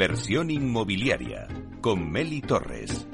Inversión inmobiliaria con Meli Torres.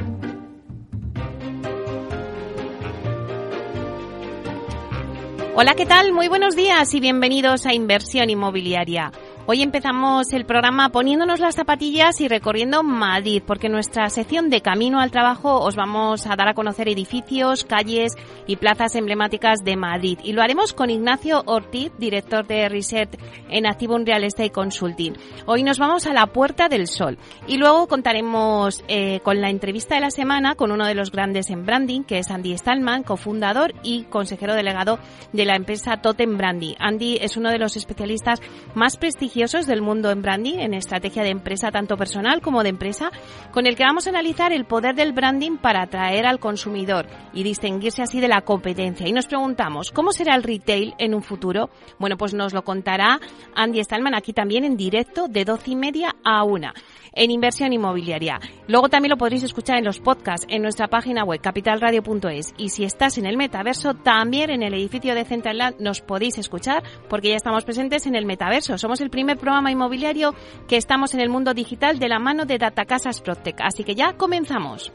Hola, ¿qué tal? Muy buenos días y bienvenidos a Inversión Inmobiliaria. Hoy empezamos el programa poniéndonos las zapatillas y recorriendo Madrid, porque en nuestra sección de Camino al Trabajo os vamos a dar a conocer edificios, calles y plazas emblemáticas de Madrid. Y lo haremos con Ignacio Ortiz, director de Reset en Activum Real Estate Consulting. Hoy nos vamos a la Puerta del Sol y luego contaremos eh, con la entrevista de la semana con uno de los grandes en branding, que es Andy Stallman, cofundador y consejero delegado de la empresa Totem Branding. Andy es uno de los especialistas más prestigiosos del mundo en branding, en estrategia de empresa tanto personal como de empresa, con el que vamos a analizar el poder del branding para atraer al consumidor y distinguirse así de la competencia. Y nos preguntamos, ¿cómo será el retail en un futuro? Bueno, pues nos lo contará Andy Stallman aquí también en directo de doce y media a una en inversión inmobiliaria. Luego también lo podréis escuchar en los podcasts en nuestra página web capitalradio.es y si estás en el metaverso también en el edificio de Central Land nos podéis escuchar porque ya estamos presentes en el metaverso. Somos el primer programa inmobiliario que estamos en el mundo digital de la mano de Datacasas Protec. Así que ya comenzamos.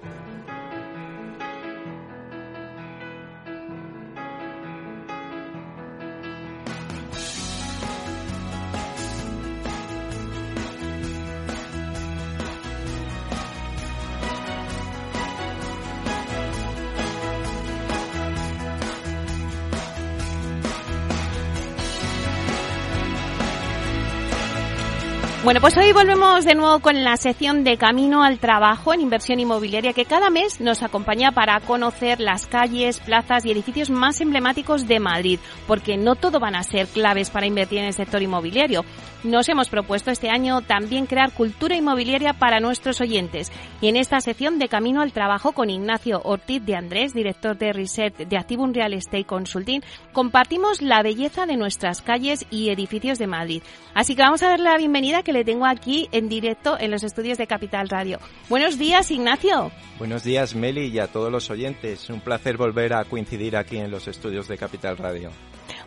Bueno, pues hoy volvemos de nuevo con la sección de Camino al Trabajo en Inversión Inmobiliaria que cada mes nos acompaña para conocer las calles, plazas y edificios más emblemáticos de Madrid, porque no todo van a ser claves para invertir en el sector inmobiliario. Nos hemos propuesto este año también crear cultura inmobiliaria para nuestros oyentes y en esta sección de Camino al Trabajo con Ignacio Ortiz de Andrés, director de Reset de Activum Real Estate Consulting, compartimos la belleza de nuestras calles y edificios de Madrid. Así que vamos a darle la bienvenida que le tengo aquí en directo en los estudios de Capital Radio. Buenos días, Ignacio. Buenos días, Meli, y a todos los oyentes. Un placer volver a coincidir aquí en los estudios de Capital Radio.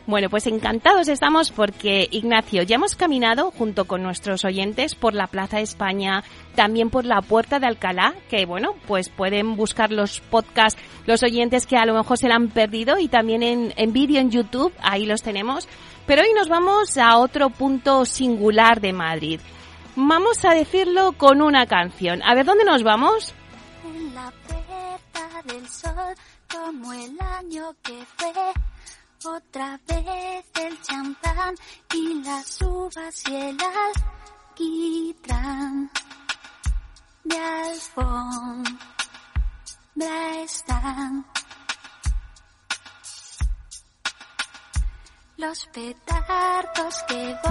Bueno, pues encantados estamos porque, Ignacio, ya hemos caminado junto con nuestros oyentes por la Plaza España, también por la Puerta de Alcalá, que bueno, pues pueden buscar los podcasts, los oyentes que a lo mejor se la han perdido y también en, en vídeo en YouTube, ahí los tenemos. Pero hoy nos vamos a otro punto singular de Madrid. Vamos a decirlo con una canción. A ver, ¿dónde nos vamos? En la puerta del sol, como el año que fue. Otra vez el champán y las uvas y el alquitrán de alfombra están.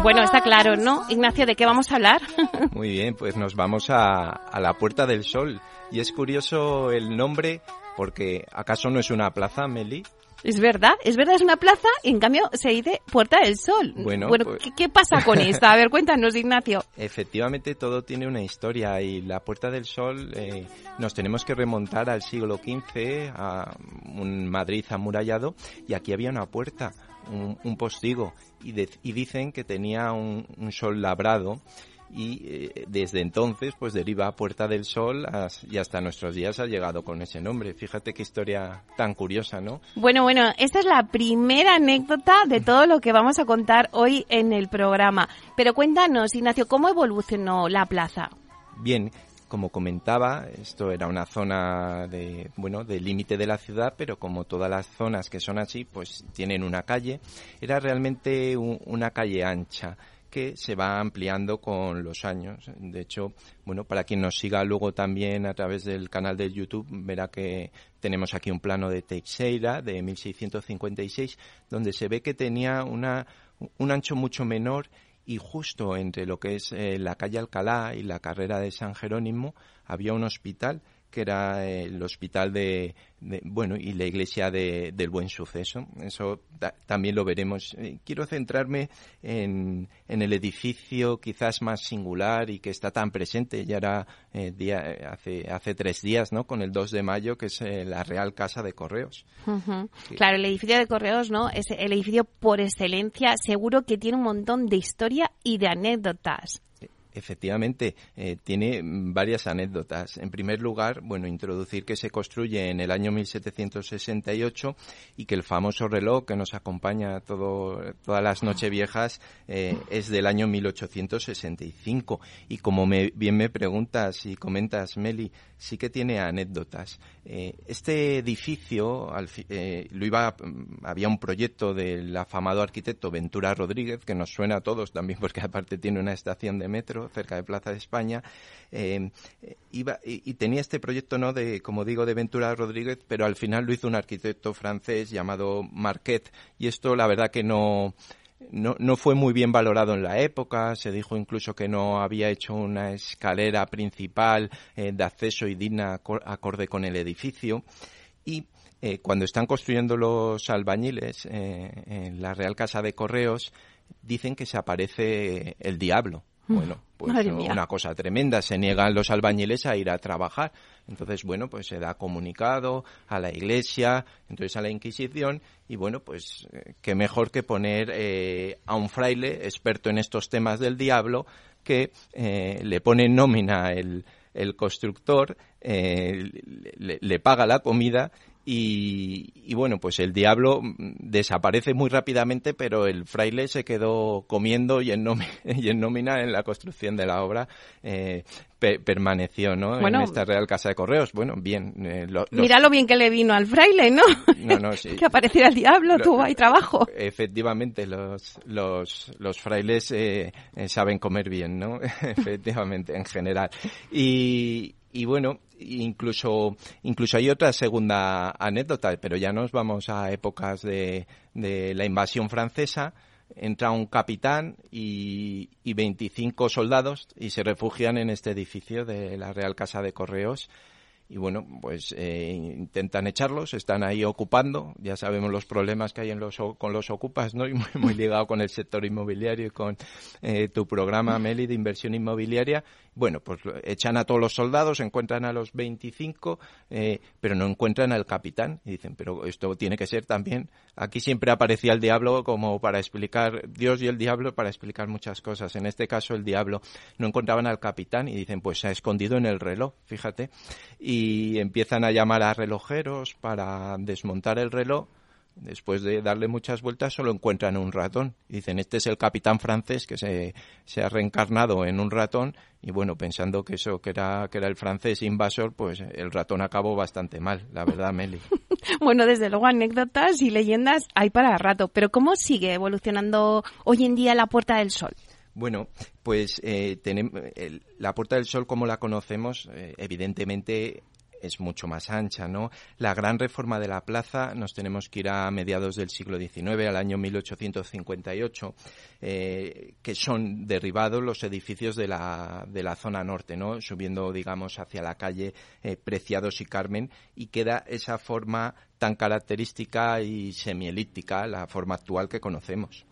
Bueno, está claro, ¿no? Ignacio, ¿de qué vamos a hablar? Muy bien, pues nos vamos a, a la Puerta del Sol. Y es curioso el nombre, porque ¿acaso no es una plaza, Meli? Es verdad, es verdad, es una plaza y en cambio se dice Puerta del Sol. Bueno, bueno pues- ¿qué, qué pasa con esto? A ver, cuéntanos, Ignacio. Efectivamente, todo tiene una historia y la Puerta del Sol eh, nos tenemos que remontar al siglo XV, a un Madrid amurallado, y aquí había una puerta, un, un postigo, y, de- y dicen que tenía un, un sol labrado. Y eh, desde entonces, pues deriva a Puerta del Sol as- y hasta nuestros días ha llegado con ese nombre. Fíjate qué historia tan curiosa, ¿no? Bueno, bueno, esta es la primera anécdota de todo lo que vamos a contar hoy en el programa. Pero cuéntanos, Ignacio, ¿cómo evolucionó la plaza? Bien, como comentaba, esto era una zona de, bueno, de límite de la ciudad, pero como todas las zonas que son así, pues tienen una calle. Era realmente un- una calle ancha que se va ampliando con los años. De hecho, bueno, para quien nos siga luego también a través del canal de YouTube, verá que tenemos aquí un plano de Teixeira de 1656, donde se ve que tenía una, un ancho mucho menor y justo entre lo que es eh, la calle Alcalá y la carrera de San Jerónimo había un hospital que era eh, el hospital de, de- bueno y la iglesia de- del Buen Suceso eso ta- también lo veremos Eh, quiero centrarme en, en el edificio quizás más singular y que está tan presente ya era eh, día, hace hace tres días no con el 2 de mayo que es eh, la Real Casa de Correos. Sí. Claro, el edificio de correos, ¿no? Es el edificio por excelencia, seguro que tiene un montón de historia y de anécdotas. Efectivamente, eh, tiene varias anécdotas. En primer lugar, bueno, introducir que se construye en el año 1768 y que el famoso reloj que nos acompaña todo, todas las nocheviejas eh, es del año 1865. Y como me, bien me preguntas y comentas, Meli, sí que tiene anécdotas. Eh, este edificio, lo iba, había un proyecto del afamado arquitecto Ventura Rodríguez, que nos suena a todos también porque aparte tiene una estación de metro cerca de Plaza de España, eh, iba, y, tenía este proyecto, ¿no?, de, como digo, de Ventura Rodríguez, pero al final lo hizo un arquitecto francés llamado Marquet, y esto la verdad que no, no, no, fue muy bien valorado en la época, se dijo incluso que no había hecho una escalera principal eh, de acceso y digna acorde con el edificio. Y eh, cuando están construyendo los albañiles en la Real Casa de Correos, dicen que se aparece el diablo. Bueno, pues una cosa tremenda. Se niegan los albañiles a ir a trabajar. Entonces, bueno, pues se da comunicado a la iglesia, entonces a la Inquisición, y bueno, pues eh, qué mejor que poner eh, a un fraile experto en estos temas del diablo que eh, le pone nómina el, el constructor, le, le, paga la comida y, bueno, pues el diablo desaparece muy rápidamente, pero el fraile se quedó comiendo y en, y en nómina en la construcción de la obra eh, permaneció, ¿no? en esta Real Casa de Correos. Bueno, bien. Eh, Mira lo bien que le vino al fraile, ¿no? No, no, sí. que apareciera el diablo, tuvo ahí trabajo. Efectivamente, los, los, los frailes eh, eh, saben comer bien, ¿no? efectivamente, en general. Y, y bueno, incluso, incluso hay otra segunda anécdota, pero ya nos vamos a épocas de, la invasión francesa. Entra un capitán y, y 25 soldados y se refugian en este edificio de la Real Casa de Correos y bueno, pues eh, intentan echarlos, están ahí ocupando, ya sabemos los problemas que hay en los, con los ocupas, ¿no? Y muy, muy ligado con el sector inmobiliario y con eh, tu programa, Meli, de inversión inmobiliaria. Bueno, pues echan a todos los soldados, encuentran a los 25, eh, pero no encuentran al capitán. Y dicen, pero esto tiene que ser también. Aquí siempre aparecía el diablo como para explicar, Dios y el diablo para explicar muchas cosas. En este caso, el diablo no encontraban al capitán y dicen, pues se ha escondido en el reloj, fíjate. Y empiezan a llamar a relojeros para desmontar el reloj. Después de darle muchas vueltas, solo encuentran un ratón. Y dicen, este es el capitán francés que se, se ha reencarnado en un ratón. Y bueno, pensando que eso, que era, que era el francés invasor, pues el ratón acabó bastante mal, la verdad, Meli. bueno, desde luego, anécdotas y leyendas hay para rato. Pero ¿cómo sigue evolucionando hoy en día la Puerta del Sol? Bueno, pues eh, tenemos, la Puerta del Sol como la conocemos, eh, evidentemente es mucho más ancha, ¿no? La gran reforma de la plaza nos tenemos que ir a mediados del siglo XIX, al año 1858, eh, que son derribados los edificios de la, de la zona norte, ¿no? Subiendo, digamos, hacia la calle eh, Preciados y Carmen y queda esa forma tan característica y semielíptica, la forma actual que conocemos.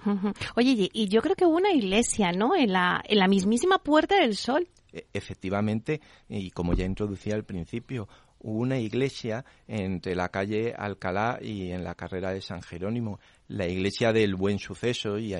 Oye, y yo creo que hubo una iglesia, ¿no? En la, en la mismísima Puerta del Sol. E, efectivamente, y como ya introducía al principio, hubo una iglesia entre la calle Alcalá y en la carrera de San Jerónimo, la iglesia del Buen Suceso y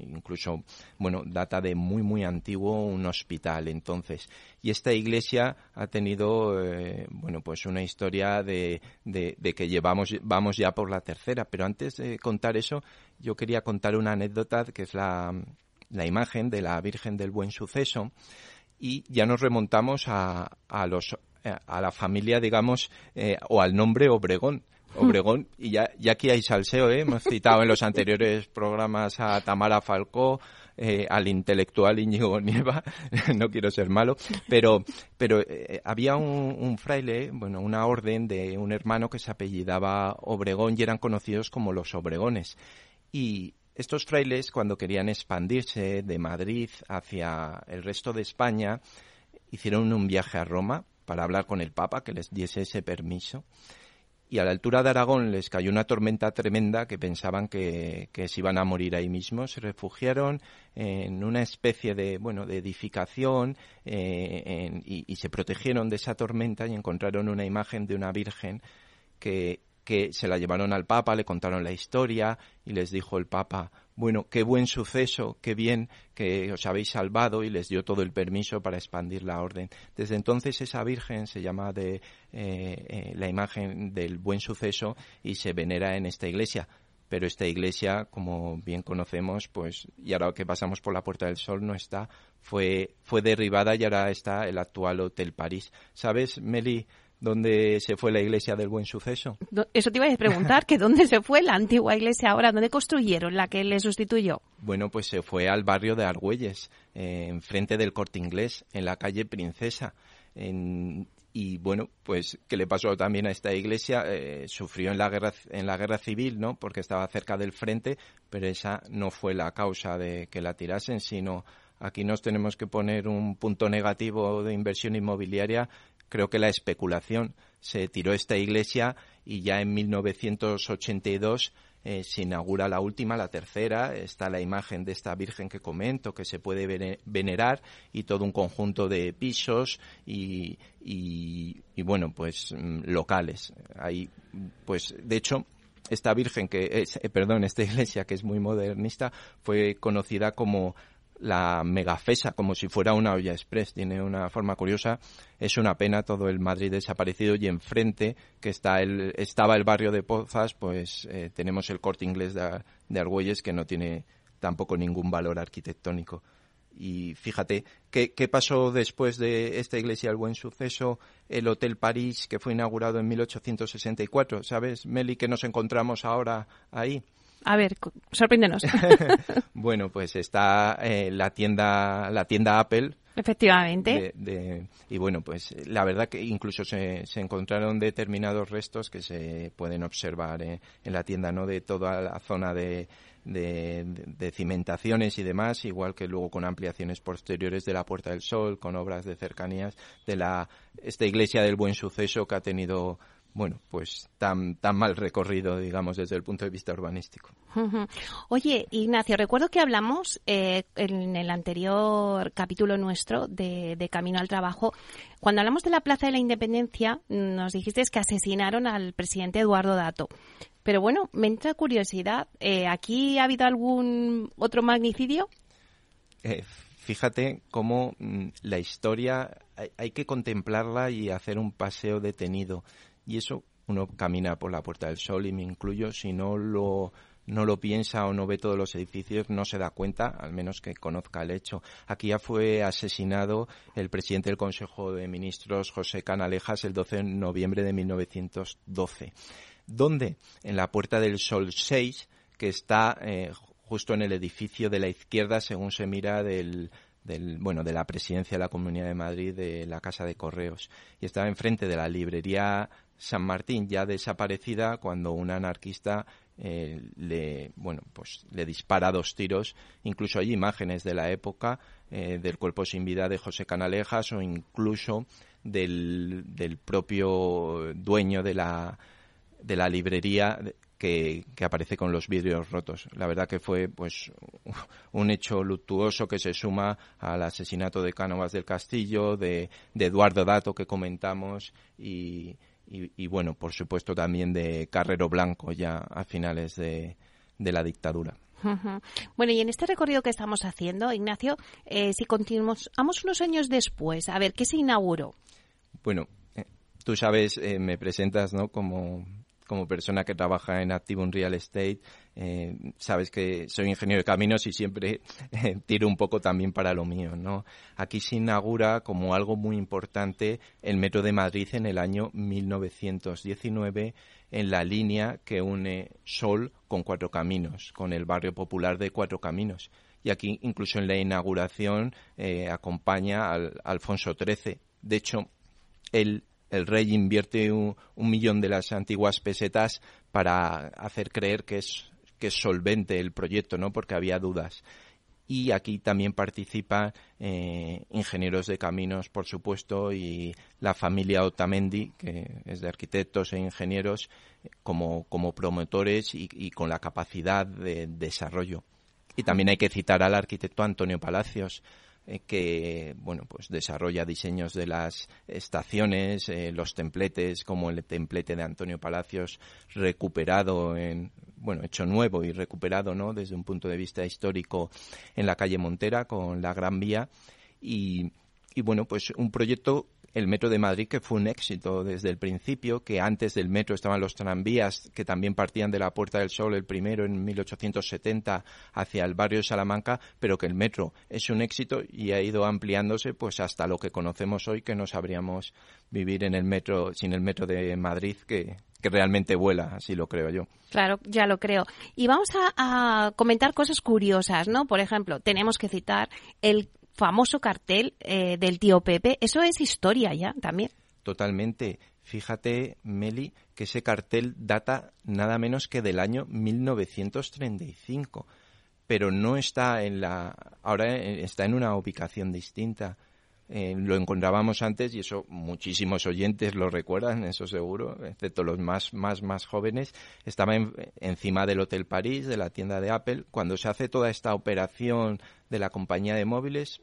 incluso, bueno, data de muy, muy antiguo un hospital entonces. Y esta iglesia ha tenido, eh, bueno, pues una historia de, de, de, que llevamos, vamos ya por la tercera. Pero antes de contar eso, yo quería contar una anécdota que es la, la imagen de la Virgen del Buen Suceso y ya nos remontamos a, a los eh, a la familia, digamos, eh, o al nombre Obregón. Obregón, y ya, ya aquí hay salseo, ¿eh? hemos citado en los anteriores programas a Tamara Falcó, eh, al intelectual Íñigo Nieva, no quiero ser malo, pero, pero había un, un, fraile, bueno, una orden de un hermano que se apellidaba Obregón y eran conocidos como los Obregones. Y estos frailes, cuando querían expandirse de Madrid hacia el resto de España, hicieron un viaje a Roma para hablar con el Papa, que les diese ese permiso. Y a la altura de Aragón les cayó una tormenta tremenda que pensaban que, se iban a morir ahí mismo. Se refugiaron en una especie de, bueno, de edificación eh, y, y, se protegieron de esa tormenta y encontraron una imagen de una virgen que que se la llevaron al Papa, le contaron la historia y les dijo el Papa, bueno, qué buen suceso, qué bien que os habéis salvado y les dio todo el permiso para expandir la orden. Desde entonces esa Virgen se llama de eh, eh, la imagen del buen suceso y se venera en esta iglesia pero esta iglesia, como bien conocemos, pues, y ahora que pasamos por la Puerta del Sol no está, fue, fue derribada y ahora está el actual Hotel París. ¿Sabes, Meli, dónde se fue la iglesia del Buen Suceso? Eso te iba a preguntar, que dónde se fue la antigua iglesia ahora, dónde construyeron la que le sustituyó. Bueno, pues se fue al barrio de Argüelles, eh, enfrente del Corte Inglés, en la calle Princesa. En, y bueno, pues ¿qué le pasó también a esta iglesia? Eh, sufrió en la guerra en la guerra civil, ¿no? Porque estaba cerca del frente, pero esa no fue la causa de que la tirasen, sino aquí nos tenemos que poner un punto negativo de inversión inmobiliaria. Creo que la especulación se tiró esta iglesia y ya en 1982 eh, se inaugura la última, la tercera, está la imagen de esta Virgen que comento, que se puede venerar, y todo un conjunto de pisos y, y, bueno, pues mm, locales. Ahí, pues, de hecho, esta Virgen que eh, perdón, esta iglesia que es muy modernista fue conocida como la megafesa, como si fuera una olla express. Tiene una forma curiosa. Es una pena todo el Madrid desaparecido y enfrente, que está el, estaba el barrio de Pozas, pues eh, tenemos el corte inglés de, de Argüelles que no tiene tampoco ningún valor arquitectónico. Y fíjate, ¿qué, ¿qué, pasó después de esta iglesia El Buen Suceso? El Hotel París, que fue inaugurado en 1864. ¿Sabes, Meli, que nos encontramos ahora ahí? A ver, sorpréndenos. bueno, pues está eh, la tienda la tienda Apple. Efectivamente. y bueno, pues la verdad que incluso se, se encontraron determinados restos que se pueden observar eh, en la tienda, ¿no? De toda la zona de, de, de, cimentaciones y demás, igual que luego con ampliaciones posteriores de la Puerta del Sol, con obras de cercanías de la esta iglesia del Buen Suceso que ha tenido bueno, pues tan, tan mal recorrido, digamos, desde el punto de vista urbanístico. Oye, Ignacio, recuerdo que hablamos eh, en el anterior capítulo nuestro de, Camino al Trabajo, cuando hablamos de la Plaza de la Independencia, nos dijiste que asesinaron al presidente Eduardo Dato. Pero bueno, me entra curiosidad, eh, ¿aquí ha habido algún otro magnicidio? Eh, fíjate cómo mm, la historia hay que contemplarla y hacer un paseo detenido y eso uno camina por la Puerta del Sol y me incluyo, si no lo no lo piensa o no ve todos los edificios, no se da cuenta, al menos que conozca el hecho. Aquí ya fue asesinado el presidente del Consejo de Ministros, José Canalejas, el 12 de noviembre de 1912. ¿Dónde? En la Puerta del Sol 6, que está eh, justo en el edificio de la izquierda, según se mira del, del, bueno, de la presidencia de la Comunidad de Madrid de la Casa de Correos. Y estaba enfrente de la librería San Martín, ya desaparecida, cuando un anarquista eh, le, bueno, pues le dispara dos tiros. Incluso hay imágenes de la época eh, del cuerpo sin vida de José Canalejas o incluso del, del propio dueño de la, de la librería que, aparece con los vidrios rotos. La verdad que fue pues un hecho luctuoso que se suma al asesinato de Cánovas del Castillo, de, de Eduardo Dato que comentamos y, y, bueno, por supuesto también de Carrero Blanco ya a finales de, la dictadura. Bueno, y en este recorrido que estamos haciendo, Ignacio, eh, si continuamos unos años después, a ver, ¿qué se inauguró? Bueno, eh, tú sabes, eh, me presentas ¿no? como como persona que trabaja en Active Real Estate, eh, sabes que soy ingeniero de caminos y siempre eh, tiro un poco también para lo mío, ¿no? Aquí se inaugura como algo muy importante el Metro de Madrid en el año 1919 en la línea que une Sol con Cuatro Caminos, con el barrio popular de Cuatro Caminos. Y aquí incluso en la inauguración eh, acompaña al Alfonso XIII. De hecho, él el rey invierte un, millón de las antiguas pesetas para hacer creer que es, que es solvente el proyecto, ¿no? Porque había dudas. Y aquí también participan eh, ingenieros de caminos, por supuesto, y la familia Otamendi, que es de arquitectos e ingenieros, como, como promotores y con la capacidad de desarrollo. Y también hay que citar al arquitecto Antonio Palacios, eh, que bueno pues desarrolla diseños de las estaciones, eh, los templetes, como el templete de Antonio Palacios recuperado en bueno, hecho nuevo y recuperado, ¿no? Desde un punto de vista histórico en la calle Montera con la Gran Vía y, y bueno, pues un proyecto el Metro de Madrid, que fue un éxito desde el principio, que antes del metro estaban los tranvías, que también partían de la Puerta del Sol, el primero en 1870, hacia el barrio de Salamanca, pero que el metro es un éxito y ha ido ampliándose pues hasta lo que conocemos hoy, que no sabríamos vivir en el metro, sin el metro de Madrid, que, que realmente vuela, así lo creo yo. Claro, ya lo creo. Y vamos a, a, comentar cosas curiosas, ¿no? Por ejemplo, tenemos que citar el famoso cartel eh, del tío Pepe, eso es historia ya también. Totalmente. Fíjate, Meli, que ese cartel data nada menos que del año 1935, pero no está en la ahora está en una ubicación distinta. Eh, lo encontrábamos antes y eso muchísimos oyentes lo recuerdan, eso seguro, excepto los más más más jóvenes. Estaba encima del Hotel París, de la tienda de Apple, cuando se hace toda esta operación de la compañía de móviles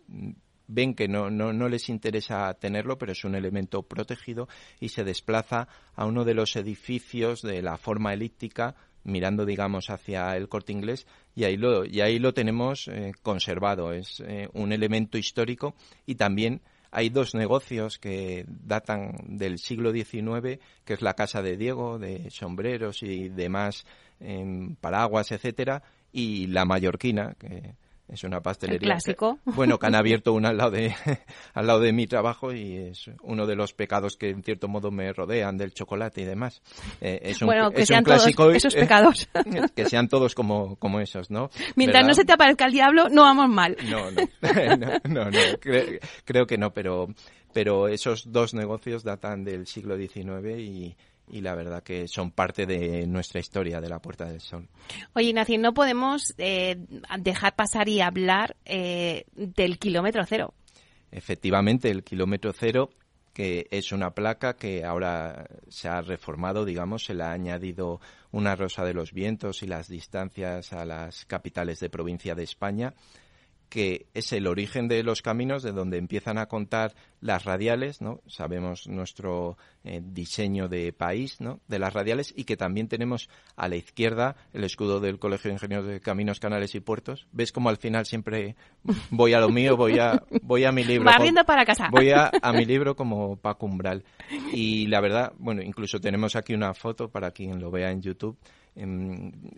ven que no, no, no, les interesa tenerlo, pero es un elemento protegido y se desplaza a uno de los edificios de la forma elíptica mirando digamos hacia el corte inglés y ahí lo, y ahí lo tenemos eh, conservado. Es eh, un elemento histórico y también hay dos negocios que datan del siglo XIX, que es la casa de Diego, de sombreros y demás eh, paraguas, etcétera, y la mallorquina, que es una pastelería. clásico. bueno, que han abierto una al lado de al lado de mi trabajo y es uno de los pecados que en cierto modo me rodean del chocolate y demás. Eh, es un, bueno, que sean todos esos pecados. que sean todos como, como esos, ¿no? Mientras no se te aparezca el diablo, no vamos mal. No, no, no, no, creo, que no, pero pero esos dos negocios datan del siglo XIX y, y la verdad que son parte de nuestra historia de la Puerta del Sol. Oye, Ignacio, no podemos eh, dejar pasar y hablar eh, del kilómetro cero. Efectivamente, el kilómetro cero que es una placa que ahora se ha reformado, digamos, se le ha añadido una rosa de los vientos y las distancias a las capitales de provincia de España que es el origen de los caminos, de donde empiezan a contar las radiales, ¿no? Sabemos nuestro eh, diseño de país, ¿no? De las radiales y que también tenemos a la izquierda el escudo del Colegio de Ingenieros de Caminos, Canales y Puertos. ¿Ves cómo al final siempre voy a lo mío, voy a, voy a mi libro? Va para casa. Voy a, a mi libro como Paco Umbral. Y la verdad, bueno, incluso tenemos aquí una foto para quien lo vea en YouTube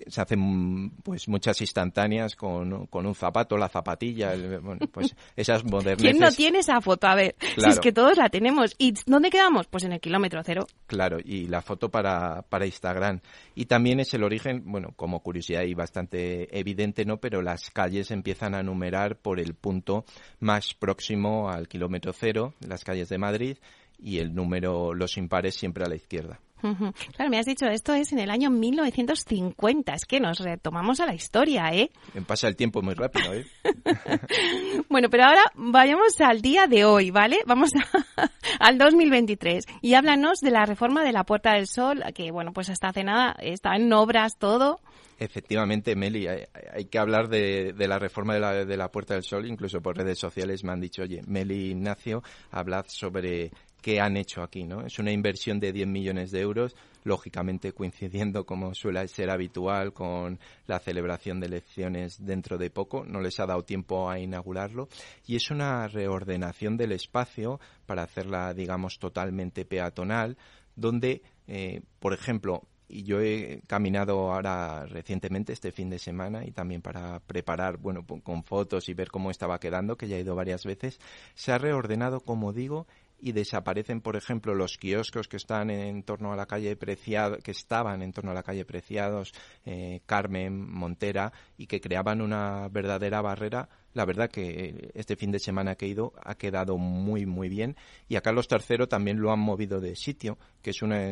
se hacen pues muchas instantáneas con, con, un zapato, la zapatilla, bueno, pues esas modernas. ¿Quién no tiene esa foto? A ver, si es que todos la tenemos. ¿Y dónde quedamos? Pues en el kilómetro cero. Claro, y la foto para, para Instagram. Y también es el origen, bueno, como curiosidad y bastante evidente, ¿no? Pero las calles empiezan a numerar por el punto más próximo al kilómetro cero, las calles de Madrid, y el número, los impares siempre a la izquierda. Claro, me has dicho, esto es en el año 1950. Es que nos retomamos a la historia, ¿eh? Pasa el tiempo muy rápido, ¿eh? bueno, pero ahora vayamos al día de hoy, ¿vale? Vamos al 2023 y háblanos de la reforma de la Puerta del Sol, que, bueno, pues hasta hace nada está en obras todo. Efectivamente, Meli, hay, que hablar de, la reforma de la, de la, Puerta del Sol, incluso por redes sociales me han dicho, oye, Meli Ignacio, hablad sobre qué han hecho aquí, ¿no? Es una inversión de 10 millones de euros, lógicamente coincidiendo, como suele ser habitual, con la celebración de elecciones dentro de poco. No les ha dado tiempo a inaugurarlo. Y es una reordenación del espacio para hacerla, digamos, totalmente peatonal, donde, eh, por ejemplo, y yo he caminado ahora recientemente este fin de semana y también para preparar, bueno, con fotos y ver cómo estaba quedando, que ya he ido varias veces, se ha reordenado, como digo, y desaparecen, por ejemplo, los kioscos que están en torno a la calle Preciado, que estaban en torno a la calle Preciados, eh, Carmen, Montera, y que creaban una verdadera barrera. La verdad que este fin de semana que he ido ha quedado muy, muy bien. Y a Carlos III también lo han movido de sitio, que es una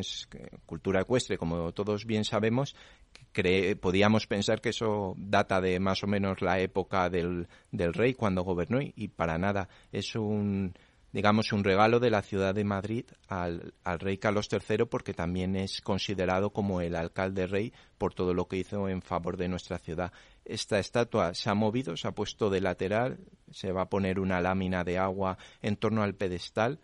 cultura ecuestre, como todos bien sabemos. podíamos pensar que eso data de más o menos la época del, del rey cuando gobernó y para nada. Es un, digamos, un regalo de la ciudad de Madrid al, rey Carlos III porque también es considerado como el alcalde rey por todo lo que hizo en favor de nuestra ciudad. Esta estatua se ha movido, se ha puesto de lateral, se va a poner una lámina de agua en torno al pedestal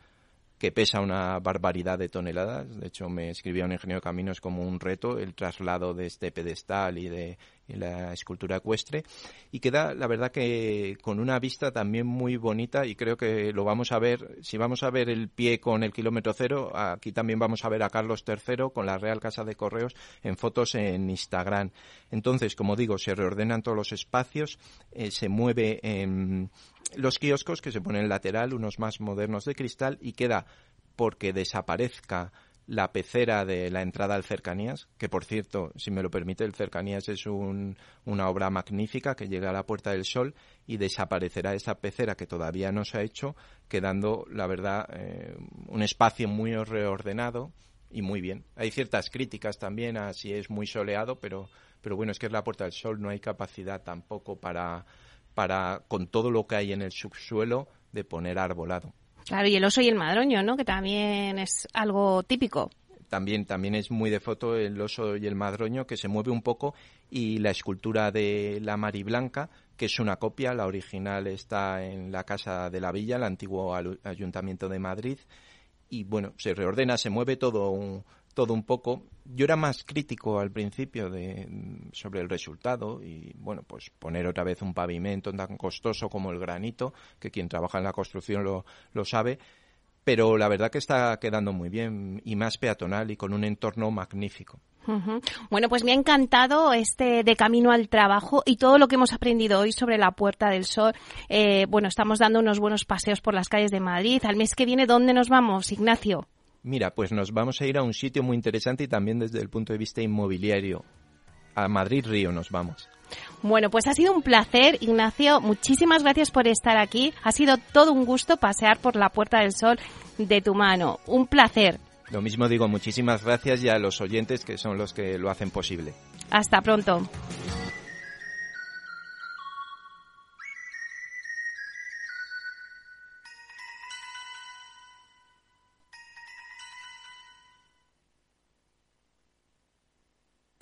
que pesa una barbaridad de toneladas. De hecho, me escribía un ingeniero de caminos como un reto el traslado de este pedestal y de la escultura ecuestre. Y queda, la verdad, que con una vista también muy bonita y creo que lo vamos a ver, si vamos a ver el pie con el kilómetro cero, aquí también vamos a ver a Carlos III con la Real Casa de Correos en fotos en Instagram. Entonces, como digo, se reordenan todos los espacios, eh, se mueve en los kioscos que se ponen lateral, unos más modernos de cristal, y queda porque desaparezca la pecera de la entrada al Cercanías, que por cierto, si me lo permite, el Cercanías es una obra magnífica que llega a la Puerta del Sol y desaparecerá esa pecera que todavía no se ha hecho, quedando, la verdad, eh, un espacio muy reordenado y muy bien. Hay ciertas críticas también a si es muy soleado, pero, pero bueno, es que es la Puerta del Sol, no hay capacidad tampoco para, para, con todo lo que hay en el subsuelo, de poner arbolado. Claro, y el oso y el madroño, ¿no? Que también es algo típico. También, también es muy de foto el oso y el madroño, que se mueve un poco, y la escultura de la Mari Blanca, que es una copia, la original está en la Casa de la Villa, el antiguo Ayuntamiento de Madrid, y bueno, se reordena, se mueve todo un, todo un poco. Yo era más crítico al principio de, sobre el resultado y, bueno, pues poner otra vez un pavimento tan costoso como el granito, que quien trabaja en la construcción lo, lo sabe, pero la verdad que está quedando muy bien y más peatonal y con un entorno magnífico. Bueno, pues me ha encantado este de camino al trabajo y todo lo que hemos aprendido hoy sobre la Puerta del Sol. Eh, bueno, estamos dando unos buenos paseos por las calles de Madrid. Al mes que viene, ¿dónde nos vamos, Ignacio? Mira, pues nos vamos a ir a un sitio muy interesante y también desde el punto de vista inmobiliario. A Madrid Río nos vamos. Bueno, pues ha sido un placer, Ignacio. Muchísimas gracias por estar aquí. Ha sido todo un gusto pasear por la Puerta del Sol de tu mano. Un placer. Lo mismo digo, muchísimas gracias y a los oyentes que son los que lo hacen posible. Hasta pronto.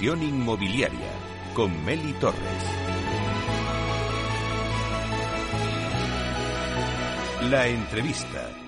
Inmobiliaria con Meli Torres. La entrevista.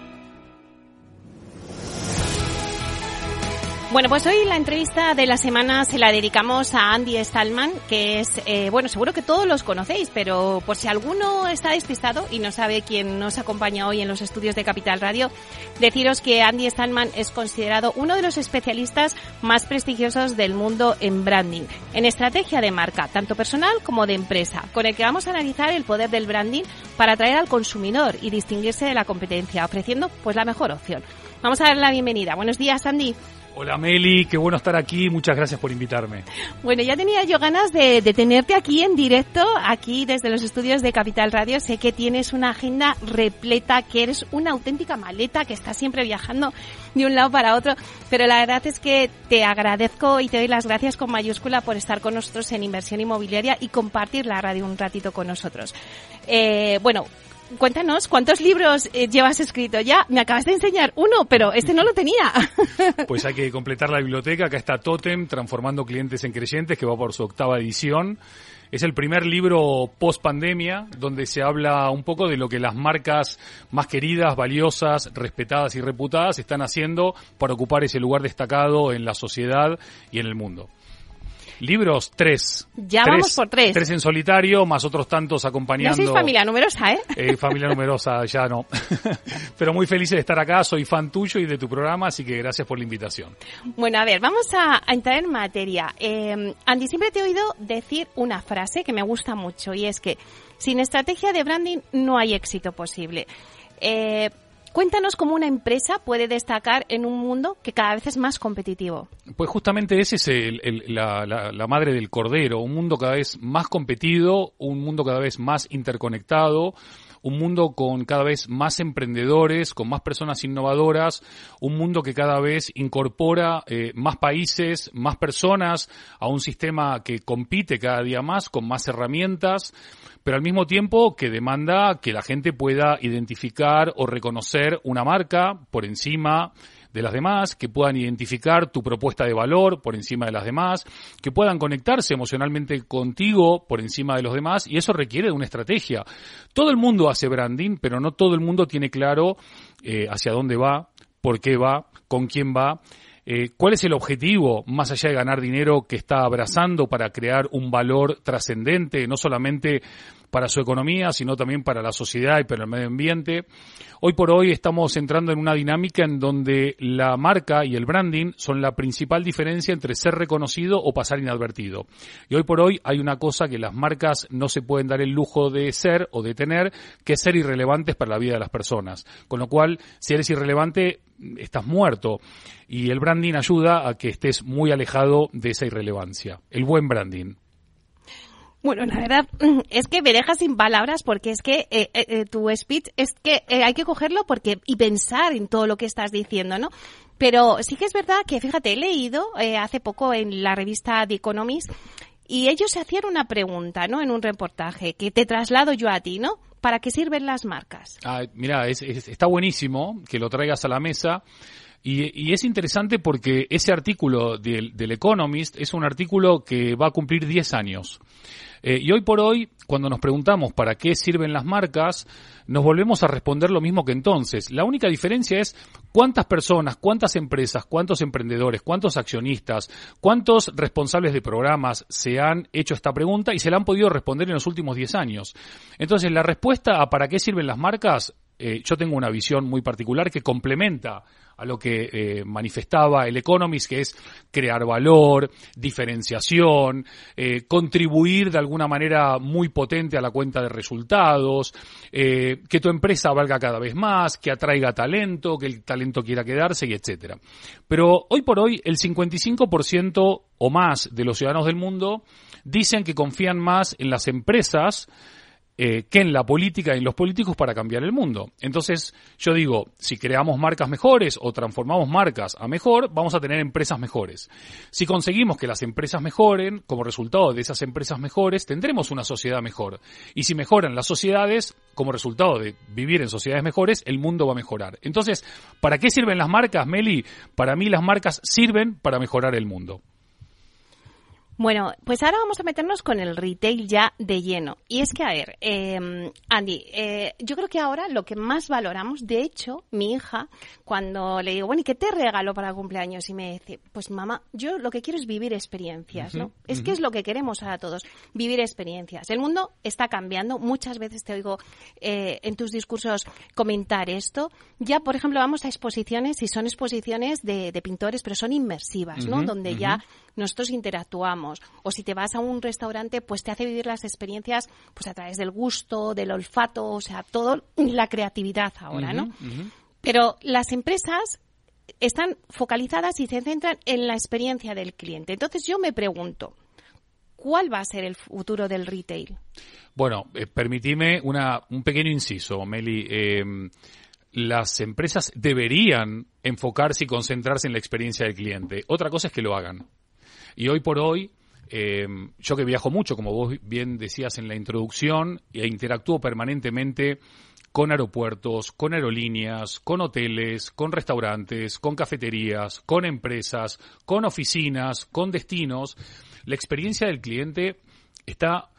Bueno, pues hoy la entrevista de la semana se la dedicamos a Andy Stallman, que es, eh, bueno, seguro que todos los conocéis, pero por si alguno está despistado y no sabe quién nos acompaña hoy en los estudios de Capital Radio, deciros que Andy Stallman es considerado uno de los especialistas más prestigiosos del mundo en branding, en estrategia de marca, tanto personal como de empresa, con el que vamos a analizar el poder del branding para atraer al consumidor y distinguirse de la competencia, ofreciendo pues la mejor opción. Vamos a dar la bienvenida. Buenos días, Andy. Hola Meli, qué bueno estar aquí, muchas gracias por invitarme. Bueno, ya tenía yo ganas de, tenerte aquí en directo, aquí desde los estudios de Capital Radio. Sé que tienes una agenda repleta, que eres una auténtica maleta, que estás siempre viajando de un lado para otro, pero la verdad es que te agradezco y te doy las gracias con mayúscula por estar con nosotros en Inversión Inmobiliaria y compartir la radio un ratito con nosotros. Eh, bueno, cuéntanos, ¿cuántos libros eh, llevas escrito ya? Me acabas de enseñar uno, pero este no lo tenía. pues hay que completar la biblioteca. Acá está Totem, Transformando Clientes en Creyentes, que va por su octava edición. Es el primer libro post pandemia donde se habla un poco de lo que las marcas más queridas, valiosas, respetadas y reputadas están haciendo para ocupar ese lugar destacado en la sociedad y en el mundo. Libros, tres. Ya vamos por tres. Tres en solitario, más otros tantos acompañando. No sois familia numerosa, ¿eh? eh familia numerosa, ya no. Pero muy feliz de estar acá, soy fan tuyo y de tu programa, así que gracias por la invitación. Bueno, a ver, vamos a, entrar en materia. Eh, Andy, siempre te he oído decir una frase que me gusta mucho y es que sin estrategia de branding no hay éxito posible. Eh, Cuéntanos cómo una empresa puede destacar en un mundo que cada vez es más competitivo. Pues justamente ese es la, la, madre del cordero, un mundo cada vez más competido, un mundo cada vez más interconectado, un mundo con cada vez más emprendedores, con más personas innovadoras, un mundo que cada vez incorpora eh, más países, más personas a un sistema que compite cada día más, con más herramientas pero al mismo tiempo que demanda que la gente pueda identificar o reconocer una marca por encima de las demás, que puedan identificar tu propuesta de valor por encima de las demás, que puedan conectarse emocionalmente contigo por encima de los demás, y eso requiere de una estrategia. Todo el mundo hace branding, pero no todo el mundo tiene claro eh, hacia dónde va, por qué va, con quién va. Eh, ¿Cuál es el objetivo, más allá de ganar dinero, que está abrazando para crear un valor trascendente, no solamente para su economía, sino también para la sociedad y para el medio ambiente. Hoy por hoy estamos entrando en una dinámica en donde la marca y el branding son la principal diferencia entre ser reconocido o pasar inadvertido. Y hoy por hoy hay una cosa que las marcas no se pueden dar el lujo de ser o de tener, que es ser irrelevantes para la vida de las personas. Con lo cual, si eres irrelevante, estás muerto. Y el branding ayuda a que estés muy alejado de esa irrelevancia. El buen branding. Bueno, la verdad es que me dejas sin palabras porque es que eh, eh, eh, tu speech es que hay que cogerlo porque y pensar en todo lo que estás diciendo, ¿no? Pero sí que es verdad que, fíjate, he leído hace poco en la revista The Economist y ellos se hacían una pregunta, ¿no? En un reportaje que te traslado yo a ti, ¿no? ¿Para qué sirven las marcas? Ah, mira, está buenísimo que lo traigas a la mesa. Y, es interesante porque ese artículo del, del, Economist es un artículo que va a cumplir 10 años. Eh, y hoy por hoy, cuando nos preguntamos para qué sirven las marcas, nos volvemos a responder lo mismo que entonces. La única diferencia es cuántas personas, cuántas empresas, cuántos emprendedores, cuántos accionistas, cuántos responsables de programas se han hecho esta pregunta y se la han podido responder en los últimos 10 años. Entonces, la respuesta a para qué sirven las marcas, eh, yo tengo una visión muy particular que complementa a lo que eh, manifestaba el Economist, que es crear valor, diferenciación, eh, contribuir de alguna manera muy potente a la cuenta de resultados, que tu empresa valga cada vez más, que atraiga talento, que el talento quiera quedarse y etcétera. Pero hoy por hoy el 55% o más de los ciudadanos del mundo dicen que confían más en las empresas eh, que en la política y en los políticos para cambiar el mundo. Entonces, yo digo, si creamos marcas mejores o transformamos marcas a mejor, vamos a tener empresas mejores. Si conseguimos que las empresas mejoren, como resultado de esas empresas mejores, tendremos una sociedad mejor. Y si mejoran las sociedades, como resultado de vivir en sociedades mejores, el mundo va a mejorar. Entonces, ¿para qué sirven las marcas, Meli? Para mí las marcas sirven para mejorar el mundo. Bueno, pues ahora vamos a meternos con el retail ya de lleno. Y es que, a ver, eh, Andy, eh, yo creo que ahora lo que más valoramos, de hecho, mi hija, cuando le digo, bueno, ¿y qué te regalo para el cumpleaños? Y me dice, pues mamá, yo lo que quiero es vivir experiencias, ¿no? Es que es lo que queremos ahora todos, vivir experiencias. El mundo está cambiando. Muchas veces te oigo eh, en tus discursos comentar esto. Ya, por ejemplo, vamos a exposiciones y son exposiciones de, de pintores, pero son inmersivas, ¿no? Donde ya nosotros interactuamos. O si te vas a un restaurante, pues te hace vivir las experiencias pues a través del gusto, del olfato, o sea, todo la creatividad ahora, ¿no? Pero las empresas están focalizadas y se centran en la experiencia del cliente. Entonces yo me pregunto, ¿cuál va a ser el futuro del retail? Bueno, eh, permitime una, un pequeño inciso, Meli. Eh, las empresas deberían enfocarse y concentrarse en la experiencia del cliente. Otra cosa es que lo hagan. Y hoy por hoy, eh, yo que viajo mucho, como vos bien decías en la introducción, e interactúo permanentemente con aeropuertos, con aerolíneas, con hoteles, con restaurantes, con cafeterías, con empresas, con oficinas, con destinos, la experiencia del cliente está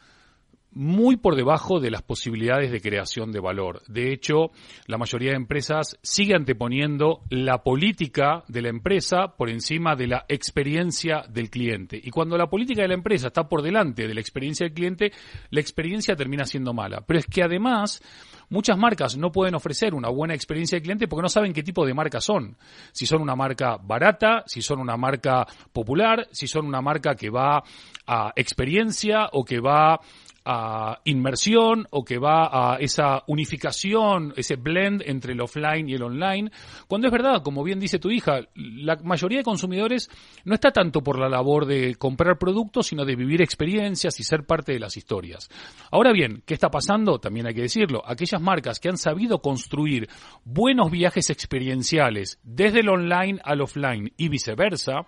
muy por debajo de las posibilidades de creación de valor. De hecho, la mayoría de empresas sigue anteponiendo la política de la empresa por encima de la experiencia del cliente. Y cuando la política de la empresa está por delante de la experiencia del cliente, la experiencia termina siendo mala. Pero es que además, muchas marcas no pueden ofrecer una buena experiencia del cliente porque no saben qué tipo de marca son. Si son una marca barata, si son una marca popular, si son una marca que va a experiencia o que va a inmersión o que va a esa unificación, ese blend entre el offline y el online, cuando es verdad, como bien dice tu hija, la mayoría de consumidores no está tanto por la labor de comprar productos, sino de vivir experiencias y ser parte de las historias. Ahora bien, ¿qué está pasando? También hay que decirlo, aquellas marcas que han sabido construir buenos viajes experienciales desde el online al offline y viceversa,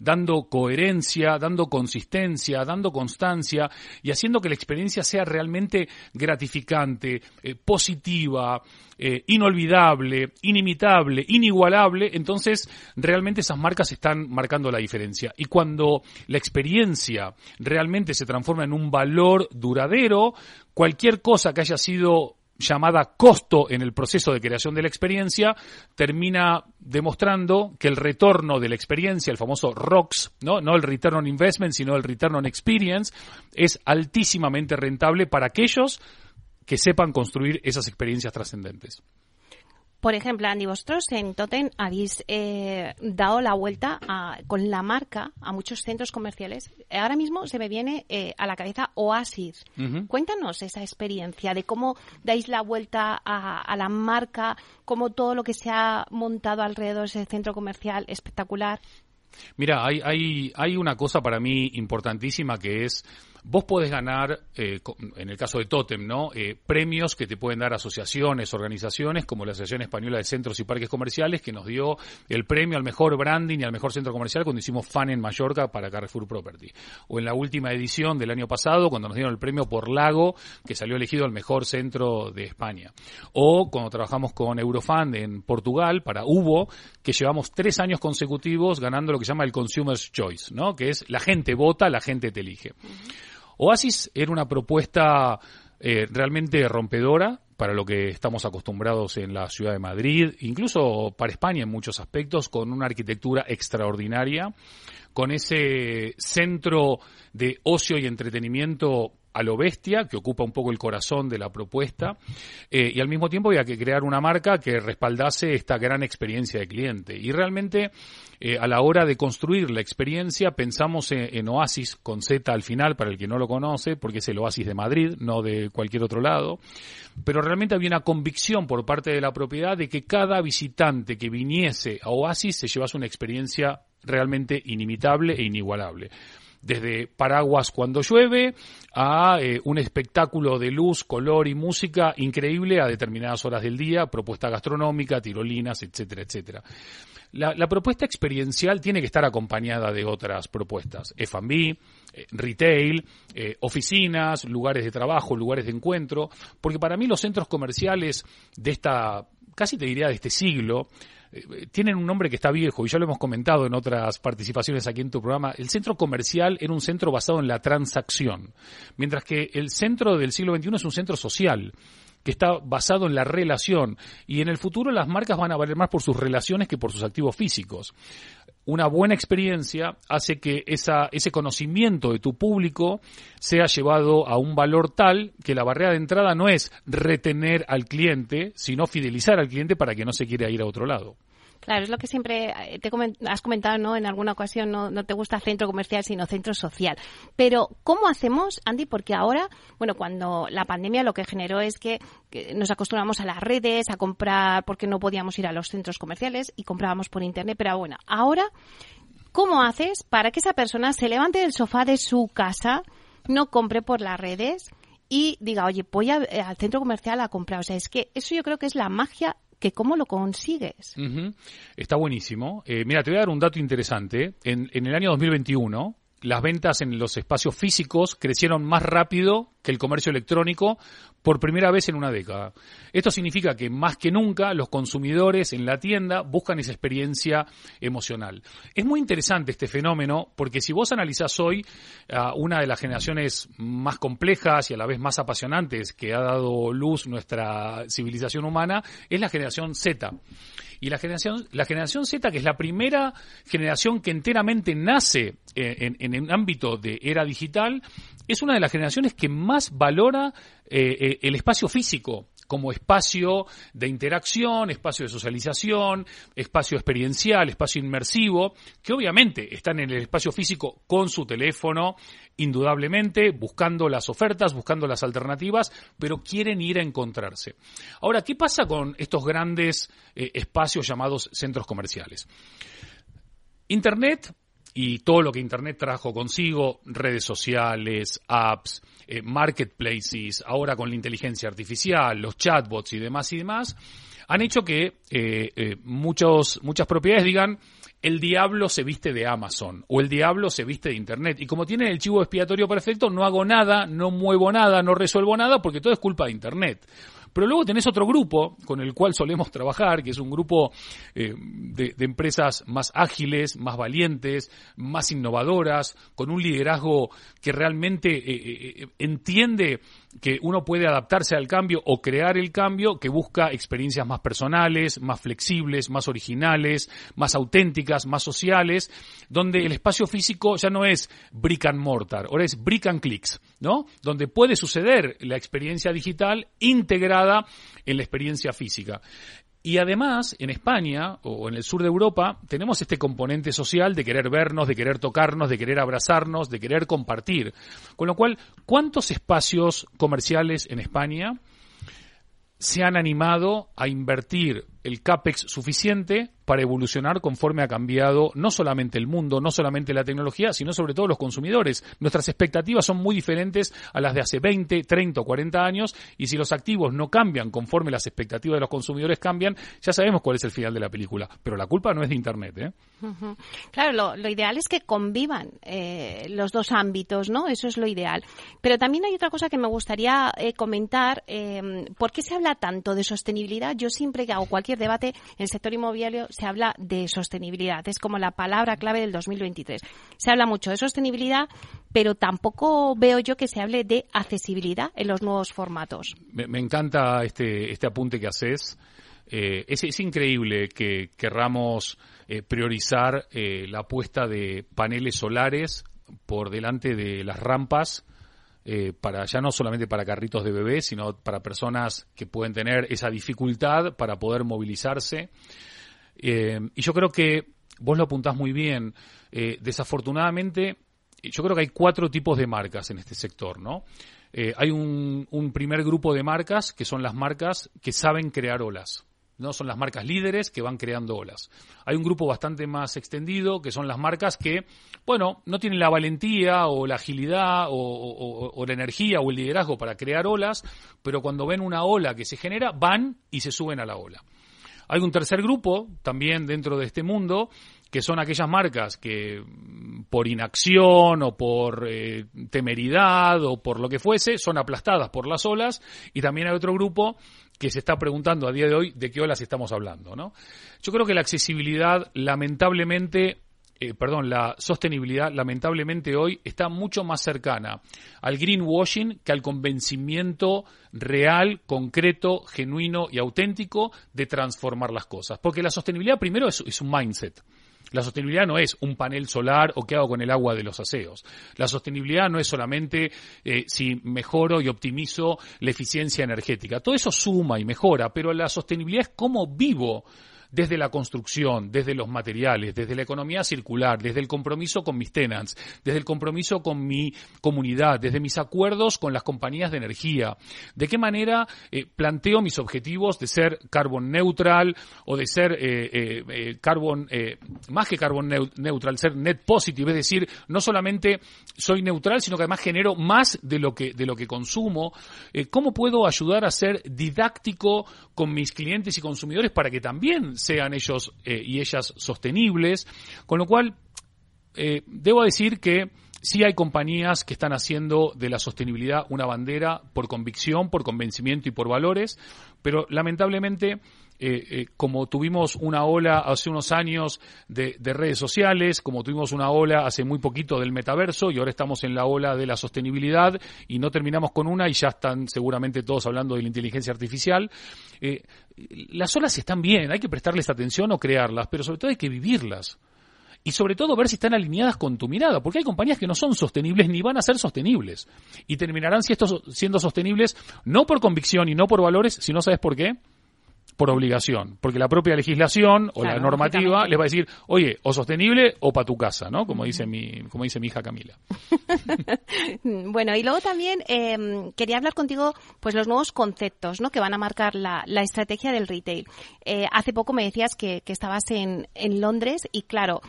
dando coherencia, dando consistencia, dando constancia y haciendo que la experiencia sea realmente gratificante, eh, positiva, eh, inolvidable, inimitable, inigualable, entonces realmente esas marcas están marcando la diferencia. Y cuando la experiencia realmente se transforma en un valor duradero, cualquier cosa que haya sido llamada costo en el proceso de creación de la experiencia, termina demostrando que el retorno de la experiencia, el famoso ROX, ¿no? no el Return on Investment, sino el Return on Experience, es altísimamente rentable para aquellos que sepan construir esas experiencias trascendentes. Por ejemplo, Andy, vosotros en Totem habéis eh, dado la vuelta a- con la marca a muchos centros comerciales. Ahora mismo se me viene eh, a la cabeza Oasis. Cuéntanos esa experiencia de cómo dais la vuelta a, a la marca, cómo todo lo que se ha montado alrededor de ese centro comercial espectacular. Mira, hay, hay, hay una cosa para mí importantísima que es, vos podés ganar, eh, en el caso de Totem, ¿no? Eh, premios que te pueden dar asociaciones, organizaciones, como la Asociación Española de Centros y Parques Comerciales, que nos dio el premio al mejor branding y al mejor centro comercial cuando hicimos Fan en Mallorca para Carrefour Property. O en la última edición del año pasado, cuando nos dieron el premio por Lago, que salió elegido el mejor centro de España. O cuando trabajamos con Eurofund en Portugal para Hubo, que llevamos tres años consecutivos ganando lo que se llama el Consumer's Choice, ¿no? Que es la gente vota, la gente te elige. Oasis era una propuesta eh, realmente rompedora para lo que estamos acostumbrados en la ciudad de Madrid, incluso para España en muchos aspectos, con una arquitectura extraordinaria, con ese centro de ocio y entretenimiento a lo bestia, que ocupa un poco el corazón de la propuesta, eh, y al mismo tiempo había que crear una marca que respaldase esta gran experiencia de cliente. Y realmente, eh, a la hora de construir la experiencia, pensamos en, en Oasis, con Z al final, para el que no lo conoce, porque es el Oasis de Madrid, no de cualquier otro lado, pero realmente había una convicción por parte de la propiedad de que cada visitante que viniese a Oasis se llevase una experiencia realmente inimitable e inigualable desde paraguas cuando llueve a eh, un espectáculo de luz, color y música increíble a determinadas horas del día, propuesta gastronómica, tirolinas, etcétera, etcétera. La, propuesta experiencial tiene que estar acompañada de otras propuestas, F&B, eh, retail, eh, oficinas, lugares de trabajo, lugares de encuentro, porque para mí los centros comerciales de esta, casi te diría de este siglo, eh, tienen un nombre que está viejo y ya lo hemos comentado en otras participaciones aquí en tu programa. El centro comercial era un centro basado en la transacción, mientras que el centro del siglo XXI es un centro social que está basado en la relación y en el futuro las marcas van a valer más por sus relaciones que por sus activos físicos. Una buena experiencia hace que ese conocimiento de tu público sea llevado a un valor tal que la barrera de entrada no es retener al cliente, sino fidelizar al cliente para que no se quiera ir a otro lado. Claro, es lo que siempre eh, te has comentado, ¿no? En alguna ocasión no, no, te gusta centro comercial, sino centro social. Pero, ¿cómo hacemos, Andy? Porque ahora, bueno, cuando la pandemia lo que generó es que, nos acostumbramos a las redes, a comprar, porque no podíamos ir a los centros comerciales y comprábamos por internet. Pero bueno, ahora, ¿cómo haces para que esa persona se levante del sofá de su casa, no compre por las redes? y diga, oye, voy al centro comercial a comprar. O sea, es que eso yo creo que es la magia que cómo lo consigues. Está buenísimo. Eh, mira, te voy a dar un dato interesante. En, en el año 2021, las ventas en los espacios físicos crecieron más rápido que el comercio electrónico por primera vez en una década. Esto significa que más que nunca los consumidores en la tienda buscan esa experiencia emocional. Es muy interesante este fenómeno porque si vos analizás hoy una de las generaciones más complejas y a la vez más apasionantes que ha dado luz nuestra civilización humana es la generación Z. Y la generación, la generación Z, que es la primera generación que enteramente nace en, en, en ámbito de era digital, es una de las generaciones que más valora eh, eh, el espacio físico como espacio de interacción, espacio de socialización, espacio experiencial, espacio inmersivo, que obviamente están en el espacio físico con su teléfono, indudablemente, buscando las ofertas, buscando las alternativas, pero quieren ir a encontrarse. Ahora, ¿qué pasa con estos grandes eh, espacios llamados centros comerciales? Internet y todo lo que Internet trajo consigo, redes sociales, apps, eh, marketplaces, ahora con la inteligencia artificial, los chatbots y demás y demás, han hecho que eh, eh, muchos, muchas propiedades digan el diablo se viste de Amazon o el diablo se viste de Internet. Y como tienen el chivo expiatorio perfecto, no hago nada, no muevo nada, no resuelvo nada porque todo es culpa de Internet. Pero luego tenés otro grupo con el cual solemos trabajar, que es un grupo eh, de, empresas más ágiles, más valientes, más innovadoras, con un liderazgo que realmente eh, eh, entiende que uno puede adaptarse al cambio o crear el cambio, que busca experiencias más personales, más flexibles, más originales, más auténticas, más sociales, donde el espacio físico ya no es brick and mortar, ahora es brick and clicks, ¿no? Donde puede suceder la experiencia digital integrada en la experiencia física. Y además, en España o en el sur de Europa, tenemos este componente social de querer vernos, de querer tocarnos, de querer abrazarnos, de querer compartir. Con lo cual, ¿cuántos espacios comerciales en España se han animado a invertir el CAPEX suficiente para evolucionar conforme ha cambiado no solamente el mundo, no solamente la tecnología, sino sobre todo los consumidores. Nuestras expectativas son muy diferentes a las de hace 20, 30 o 40 años y si los activos no cambian conforme las expectativas de los consumidores cambian, ya sabemos cuál es el final de la película. Pero la culpa no es de Internet. ¿eh? Claro, lo, ideal es que convivan eh, los dos ámbitos, ¿no? Eso es lo ideal. Pero también hay otra cosa que me gustaría eh, comentar. Eh, ¿Por qué se habla tanto de sostenibilidad? Yo siempre que hago cualquier debate en el sector inmobiliario se habla de sostenibilidad. Es como la palabra clave del 2023. Se habla mucho de sostenibilidad, pero tampoco veo yo que se hable de accesibilidad en los nuevos formatos. Me, encanta este, este apunte que haces. Eh, es, increíble que querramos eh, priorizar eh, la puesta de paneles solares por delante de las rampas para ya no solamente para carritos de bebés, sino para personas que pueden tener esa dificultad para poder movilizarse. Eh, y yo creo que vos lo apuntás muy bien. Eh, desafortunadamente, yo creo que hay cuatro tipos de marcas en este sector, ¿no? hay un, un primer grupo de marcas que son las marcas que saben crear olas. ¿no? Son las marcas líderes que van creando olas. Hay un grupo bastante más extendido que son las marcas que, bueno, no tienen la valentía o la agilidad o, la energía o el liderazgo para crear olas, pero cuando ven una ola que se genera, van y se suben a la ola. Hay un tercer grupo también dentro de este mundo que son aquellas marcas que por inacción o por eh, temeridad o por lo que fuese, son aplastadas por las olas y también hay otro grupo que se está preguntando a día de hoy de qué olas estamos hablando, ¿no? Yo creo que la accesibilidad, lamentablemente, eh, perdón, la sostenibilidad, lamentablemente hoy está mucho más cercana al greenwashing que al convencimiento real, concreto, genuino y auténtico de transformar las cosas. Porque la sostenibilidad primero es, un mindset. La sostenibilidad no es un panel solar o qué hago con el agua de los aseos. La sostenibilidad no es solamente eh, si mejoro y optimizo la eficiencia energética. Todo eso suma y mejora, pero la sostenibilidad es cómo vivo desde la construcción, desde los materiales, desde la economía circular, desde el compromiso con mis tenants, desde el compromiso con mi comunidad, desde mis acuerdos con las compañías de energía. ¿De qué manera eh, planteo mis objetivos de ser carbon neutral o de ser eh, eh, carbon, más que carbon neutral, ser net positive, es decir, no solamente soy neutral, sino que además genero más de lo que, de lo que consumo? ¿Cómo puedo ayudar a ser didáctico con mis clientes y consumidores para que también sean ellos eh, y ellas sostenibles. Con lo cual, eh, debo decir que sí hay compañías que están haciendo de la sostenibilidad una bandera por convicción, por convencimiento y por valores, pero lamentablemente eh, eh, como tuvimos una ola hace unos años de, redes sociales, como tuvimos una ola hace muy poquito del metaverso y ahora estamos en la ola de la sostenibilidad y no terminamos con una y ya están seguramente todos hablando de la inteligencia artificial. Eh, las olas están bien, hay que prestarles atención o crearlas, pero sobre todo hay que vivirlas y sobre todo ver si están alineadas con tu mirada, porque hay compañías que no son sostenibles ni van a ser sostenibles y terminarán siendo sostenibles no por convicción y no por valores, sino sabes por qué, por obligación, porque la propia legislación o la normativa les va a decir, oye, o sostenible o para tu casa, ¿no? Como dice mi, como dice mi hija Camila. bueno, y luego también em, quería hablar contigo, pues los nuevos conceptos, ¿no? Que van a marcar la, estrategia del retail. Eh, hace poco me decías que, estabas en, en Londres y claro,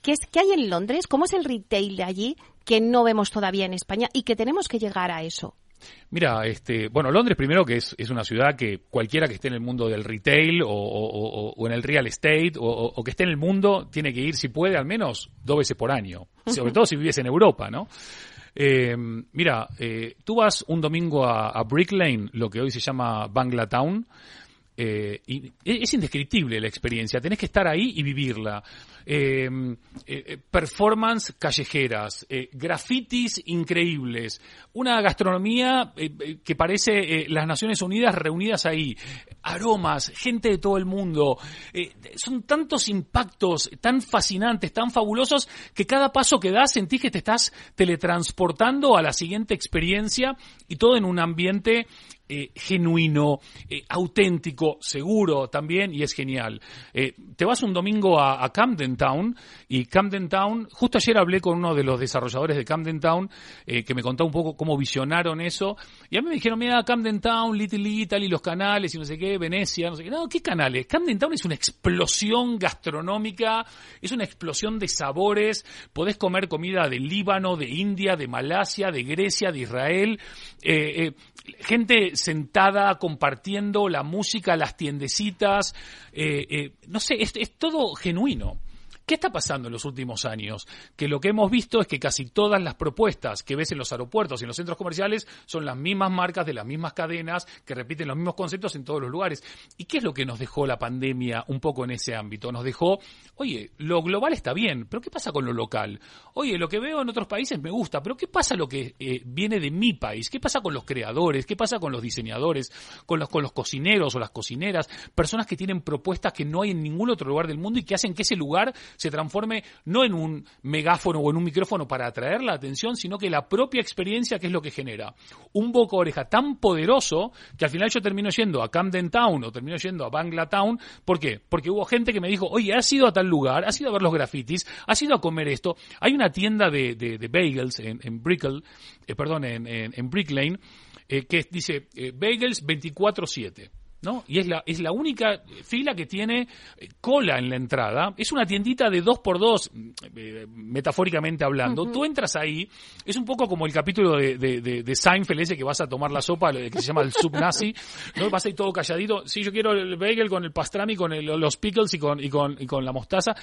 ¿qué, es, ¿qué hay en Londres? ¿Cómo es el retail de allí que no vemos todavía en España y que tenemos que llegar a eso? Mira, este, bueno, Londres primero que es, es, una ciudad que cualquiera que esté en el mundo del retail o, en el real estate o, que esté en el mundo tiene que ir, si puede, al menos dos veces por año. Sobre todo si vives en Europa, ¿no? Eh, mira, eh, tú vas un domingo a, a, Brick Lane, lo que hoy se llama Bangla Town, eh, y es indescriptible la experiencia, tenés que estar ahí y vivirla. Eh, eh, performance callejeras, grafitis increíbles, una gastronomía que parece las Naciones Unidas reunidas ahí, aromas, gente de todo el mundo. son tantos impactos tan fascinantes, tan fabulosos, que cada paso que das sentís que te estás teletransportando a la siguiente experiencia y todo en un ambiente eh, genuino, eh, auténtico, seguro también y es genial. Eh, te vas un domingo a, Camden Town y Camden Town, justo ayer hablé con uno de los desarrolladores de Camden Town que me contó un poco cómo visionaron eso y a mí me dijeron, mira, Camden Town, Little Italy, los canales y no sé qué, Venecia, no sé qué. No, ¿qué canales? Camden Town es una explosión gastronómica, es una explosión de sabores, podés comer comida de Líbano, de India, de Malasia, de Grecia, de Israel, gente sentada compartiendo la música, las tiendecitas, eh, eh, no sé, es todo genuino. ¿Qué está pasando en los últimos años? Que lo que hemos visto es que casi todas las propuestas que ves en los aeropuertos y en los centros comerciales son las mismas marcas de las mismas cadenas que repiten los mismos conceptos en todos los lugares. ¿Y qué es lo que nos dejó la pandemia un poco en ese ámbito? Nos dejó, oye, lo global está bien, pero ¿qué pasa con lo local? Oye, lo que veo en otros países me gusta, pero ¿qué pasa lo que eh, viene de mi país? ¿Qué pasa con los creadores? ¿Qué pasa con los diseñadores? Con los, con los cocineros o las cocineras? Personas que tienen propuestas que no hay en ningún otro lugar del mundo y que hacen que ese lugar se transforme no en un megáfono o en un micrófono para atraer la atención, sino que la propia experiencia que es lo que genera. Un boca oreja tan poderoso que al final yo termino yendo a Camden Town o termino yendo a Bangla Town. ¿Por qué? Porque hubo gente que me dijo, oye, has ido a tal lugar, has ido a ver los grafitis, has ido a comer esto. Hay una tienda de, de, bagels en, en Brickell, eh, perdón, en, en, Brick Lane, eh, que dice eh, bagels 24-7. ¿No? Y es la, es la única fila que tiene eh, cola en la entrada. Es una tiendita de dos por dos, eh, metafóricamente hablando. Tú entras ahí, es un poco como el capítulo de, de, de, de Seinfeld ese que vas a tomar la sopa, que se llama el sub nazi, ¿no? Vas ahí todo calladito. Sí, yo quiero el bagel con el pastrami, con el- los pickles y con, y con, y con la mostaza.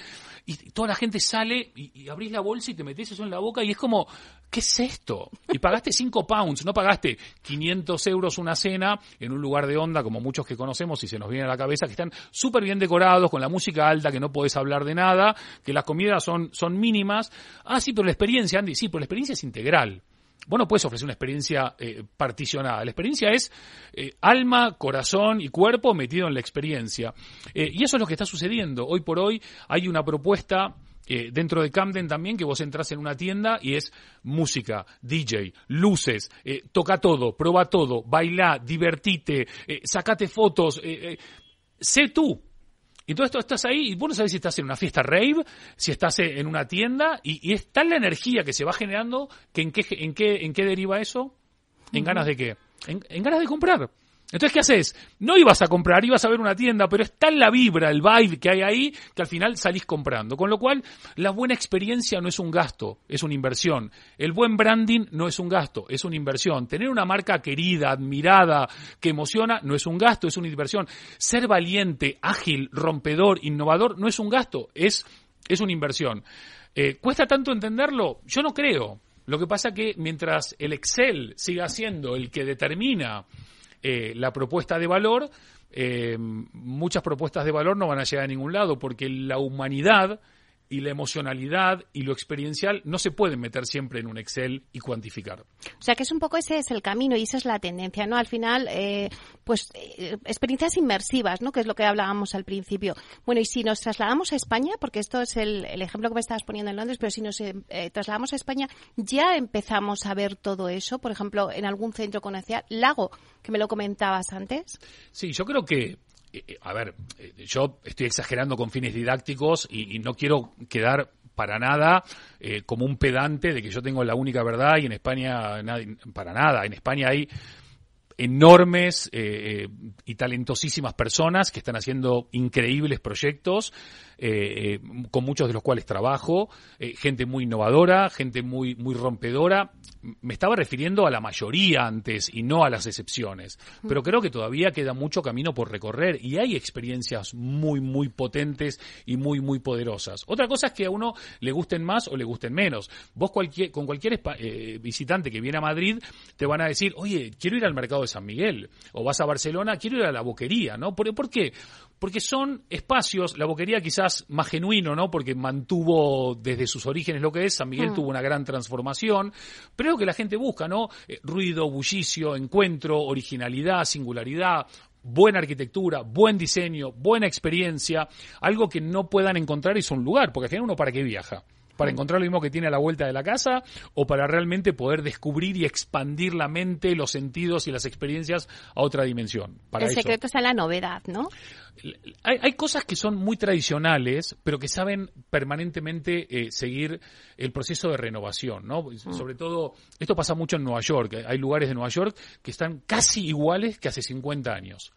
Y toda la gente sale y, y abrís la bolsa y te metes eso en la boca y es como, ¿qué es esto? Y pagaste 5 pounds, no pagaste 500 euros una cena en un lugar de onda como muchos que conocemos y se nos viene a la cabeza, que están súper bien decorados, con la música alta, que no podés hablar de nada, que las comidas son, son mínimas. Ah, sí, pero la experiencia, Andy, sí, pero la experiencia es integral. Vos no puedes ofrecer una experiencia eh, particionada. La experiencia es eh, alma, corazón y cuerpo metido en la experiencia. Eh, y eso es lo que está sucediendo. Hoy por hoy hay una propuesta eh, dentro de Camden también que vos entras en una tienda y es música, DJ, luces, eh, toca todo, prueba todo, baila, divertite, eh, sacate fotos, eh, eh, sé tú. Y todo esto estás ahí y vos no sabés si estás en una fiesta rave, si estás en una tienda y, y es tal la energía que se va generando que en qué, en qué, en qué deriva eso? ¿En ganas de qué? En, en ganas de comprar. Entonces, ¿qué haces? No ibas a comprar, ibas a ver una tienda, pero es tal la vibra, el vibe que hay ahí, que al final salís comprando. Con lo cual, la buena experiencia no es un gasto, es una inversión. El buen branding no es un gasto, es una inversión. Tener una marca querida, admirada, que emociona, no es un gasto, es una inversión. Ser valiente, ágil, rompedor, innovador, no es un gasto, es, es una inversión. Eh, ¿Cuesta tanto entenderlo? Yo no creo. Lo que pasa que mientras el Excel siga siendo el que determina eh, la propuesta de valor, eh, muchas propuestas de valor no van a llegar a ningún lado porque la humanidad y la emocionalidad y lo experiencial no se pueden meter siempre en un Excel y cuantificar. O sea que es un poco ese es el camino y esa es la tendencia, ¿no? Al final, eh, pues eh, experiencias inmersivas, ¿no? Que es lo que hablábamos al principio. Bueno, y si nos trasladamos a España, porque esto es el, el ejemplo que me estabas poniendo en Londres, pero si nos eh, trasladamos a España, ya empezamos a ver todo eso, por ejemplo, en algún centro comercial, Lago, que me lo comentabas antes. Sí, yo creo que, a ver, eh, yo estoy exagerando con fines didácticos y, no quiero quedar para nada eh, como un pedante de que yo tengo la única verdad y en España para nada. En España hay enormes eh, eh, y talentosísimas personas que están haciendo increíbles proyectos, eh, eh, con muchos de los cuales trabajo, eh, gente muy innovadora, gente muy, muy rompedora. Me estaba refiriendo a la mayoría antes y no a las excepciones, pero creo que todavía queda mucho camino por recorrer y hay experiencias muy, muy potentes y muy, muy poderosas. Otra cosa es que a uno le gusten más o le gusten menos. Vos cualquier, con cualquier eh, visitante que viene a Madrid te van a decir, oye, quiero ir al mercado de San Miguel, o vas a Barcelona, quiero ir a la boquería, ¿no? ¿Por, por qué? Porque son espacios, la boquería quizás más genuino, ¿no? Porque mantuvo desde sus orígenes lo que es, San Miguel Mm. tuvo una gran transformación, pero es lo que la gente busca, ¿no? Eh, ruido, bullicio, encuentro, originalidad, singularidad, buena arquitectura, buen diseño, buena experiencia, algo que no puedan encontrar y un lugar, porque al final uno para qué viaja. Para encontrar lo mismo que tiene a la vuelta de la casa o para realmente poder descubrir y expandir la mente, los sentidos y las experiencias a otra dimensión. Para el eso. secreto está en la novedad, ¿no? Hay, hay cosas que son muy tradicionales, pero que saben permanentemente eh, seguir el proceso de renovación, ¿no? Sobre todo, esto pasa mucho en Nueva York. Hay lugares de Nueva York que están casi iguales que hace 50 años.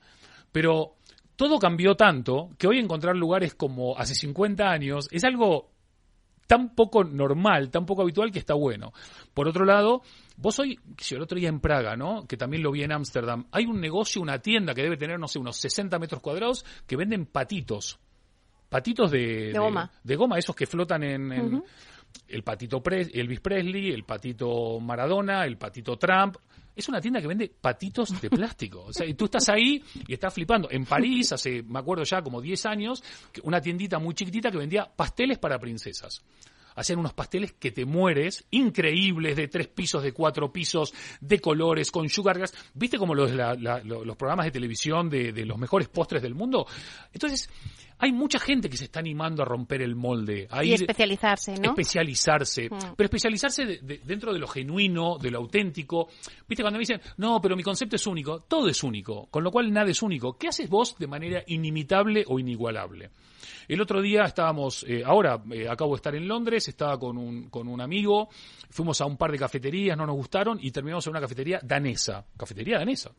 Pero todo cambió tanto que hoy encontrar lugares como hace 50 años es algo tan poco normal, tan poco habitual que está bueno. Por otro lado, vos hoy, si el otro día en Praga, ¿no? Que también lo vi en Ámsterdam, hay un negocio, una tienda que debe tener, no sé, unos 60 metros cuadrados que venden patitos. Patitos de, De goma. de goma, esos que flotan en, el patito Pre- Elvis Presley, el patito Maradona, el patito Trump. Es una tienda que vende patitos de plástico. O sea, y tú estás ahí y estás flipando. En París, hace, me acuerdo ya, como 10 años, una tiendita muy chiquitita que vendía pasteles para princesas. Hacían unos pasteles que te mueres, increíbles, de tres pisos, de cuatro pisos, de colores, con sugar gas. ¿Viste como los, la- la- lo- los programas de televisión de, de los mejores postres del mundo? Entonces, hay mucha gente que se está animando a romper el molde. A Y ir- especializarse, ¿no? especializarse, Mm. pero especializarse de- de- dentro de lo genuino, de lo auténtico. Viste, cuando me dicen, no, pero mi concepto es único, todo es único, con lo cual nada es único. ¿Qué haces vos de manera inimitable o inigualable? El otro día estábamos, eh, ahora eh, acabo de estar en Londres, estaba con un, con un amigo, fuimos a un par de cafeterías, no nos gustaron y terminamos en una cafetería danesa, cafetería danesa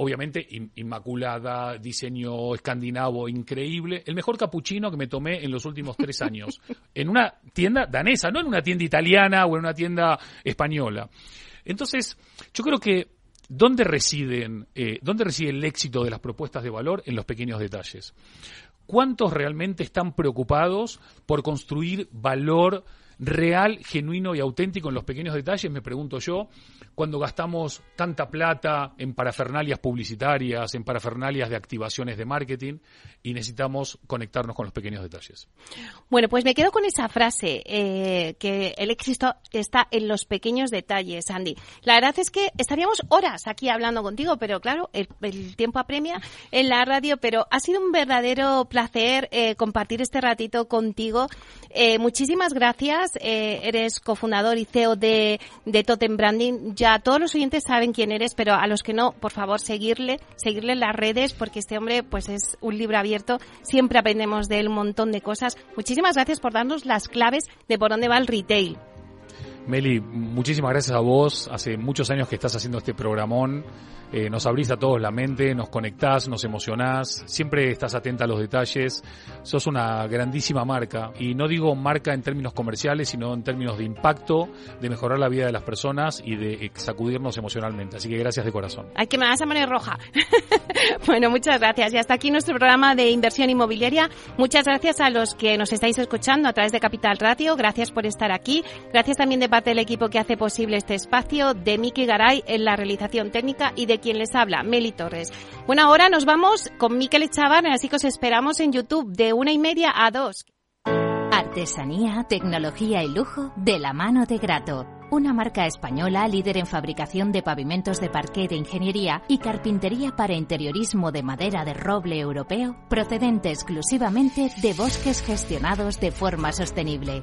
obviamente inmaculada, diseño escandinavo increíble, el mejor capuchino que me tomé en los últimos tres años, en una tienda danesa, no en una tienda italiana o en una tienda española. Entonces, yo creo que ¿dónde residen, eh, dónde reside el éxito de las propuestas de valor? En los pequeños detalles. ¿Cuántos realmente están preocupados por construir valor real, genuino y auténtico en los pequeños detalles, me pregunto yo, cuando gastamos tanta plata en parafernalias publicitarias, en parafernalias de activaciones de marketing y necesitamos conectarnos con los pequeños detalles. Bueno, pues me quedo con esa frase, eh, que el éxito está en los pequeños detalles, Andy. La verdad es que estaríamos horas aquí hablando contigo, pero claro, el, tiempo apremia en la radio, pero ha sido un verdadero placer eh, compartir este ratito contigo. Eh, muchísimas gracias eh, eres cofundador y CEO de, de Totem Branding. Ya todos los oyentes saben quién eres, pero a los que no, por favor, seguirle, seguirle en las redes, porque este hombre pues es un libro abierto. Siempre aprendemos de él un montón de cosas. Muchísimas gracias por darnos las claves de por dónde va el retail. Meli, muchísimas gracias a vos. Hace muchos años que estás haciendo este programón. Eh, nos abrís a todos la mente, nos conectás, nos emocionás, siempre estás atenta a los detalles. Sos una grandísima marca. Y no digo marca en términos comerciales, sino en términos de impacto, de mejorar la vida de las personas y de sacudirnos emocionalmente. Así que gracias de corazón. Ay, que me vas a poner roja. bueno, muchas gracias. Y hasta aquí nuestro programa de inversión inmobiliaria. Muchas gracias a los que nos estáis escuchando a través de Capital Radio. Gracias por estar aquí. Gracias también de parte del equipo que hace posible este espacio, de Miki Garay en la realización técnica y de quien les habla, Meli Torres. Bueno, ahora nos vamos con Miquel Echavar, así que os esperamos en YouTube de una y media a dos. Artesanía, tecnología y lujo de la mano de Grato. Una marca española líder en fabricación de pavimentos de parqué de ingeniería y carpintería para interiorismo de madera de roble europeo, procedente exclusivamente de bosques gestionados de forma sostenible.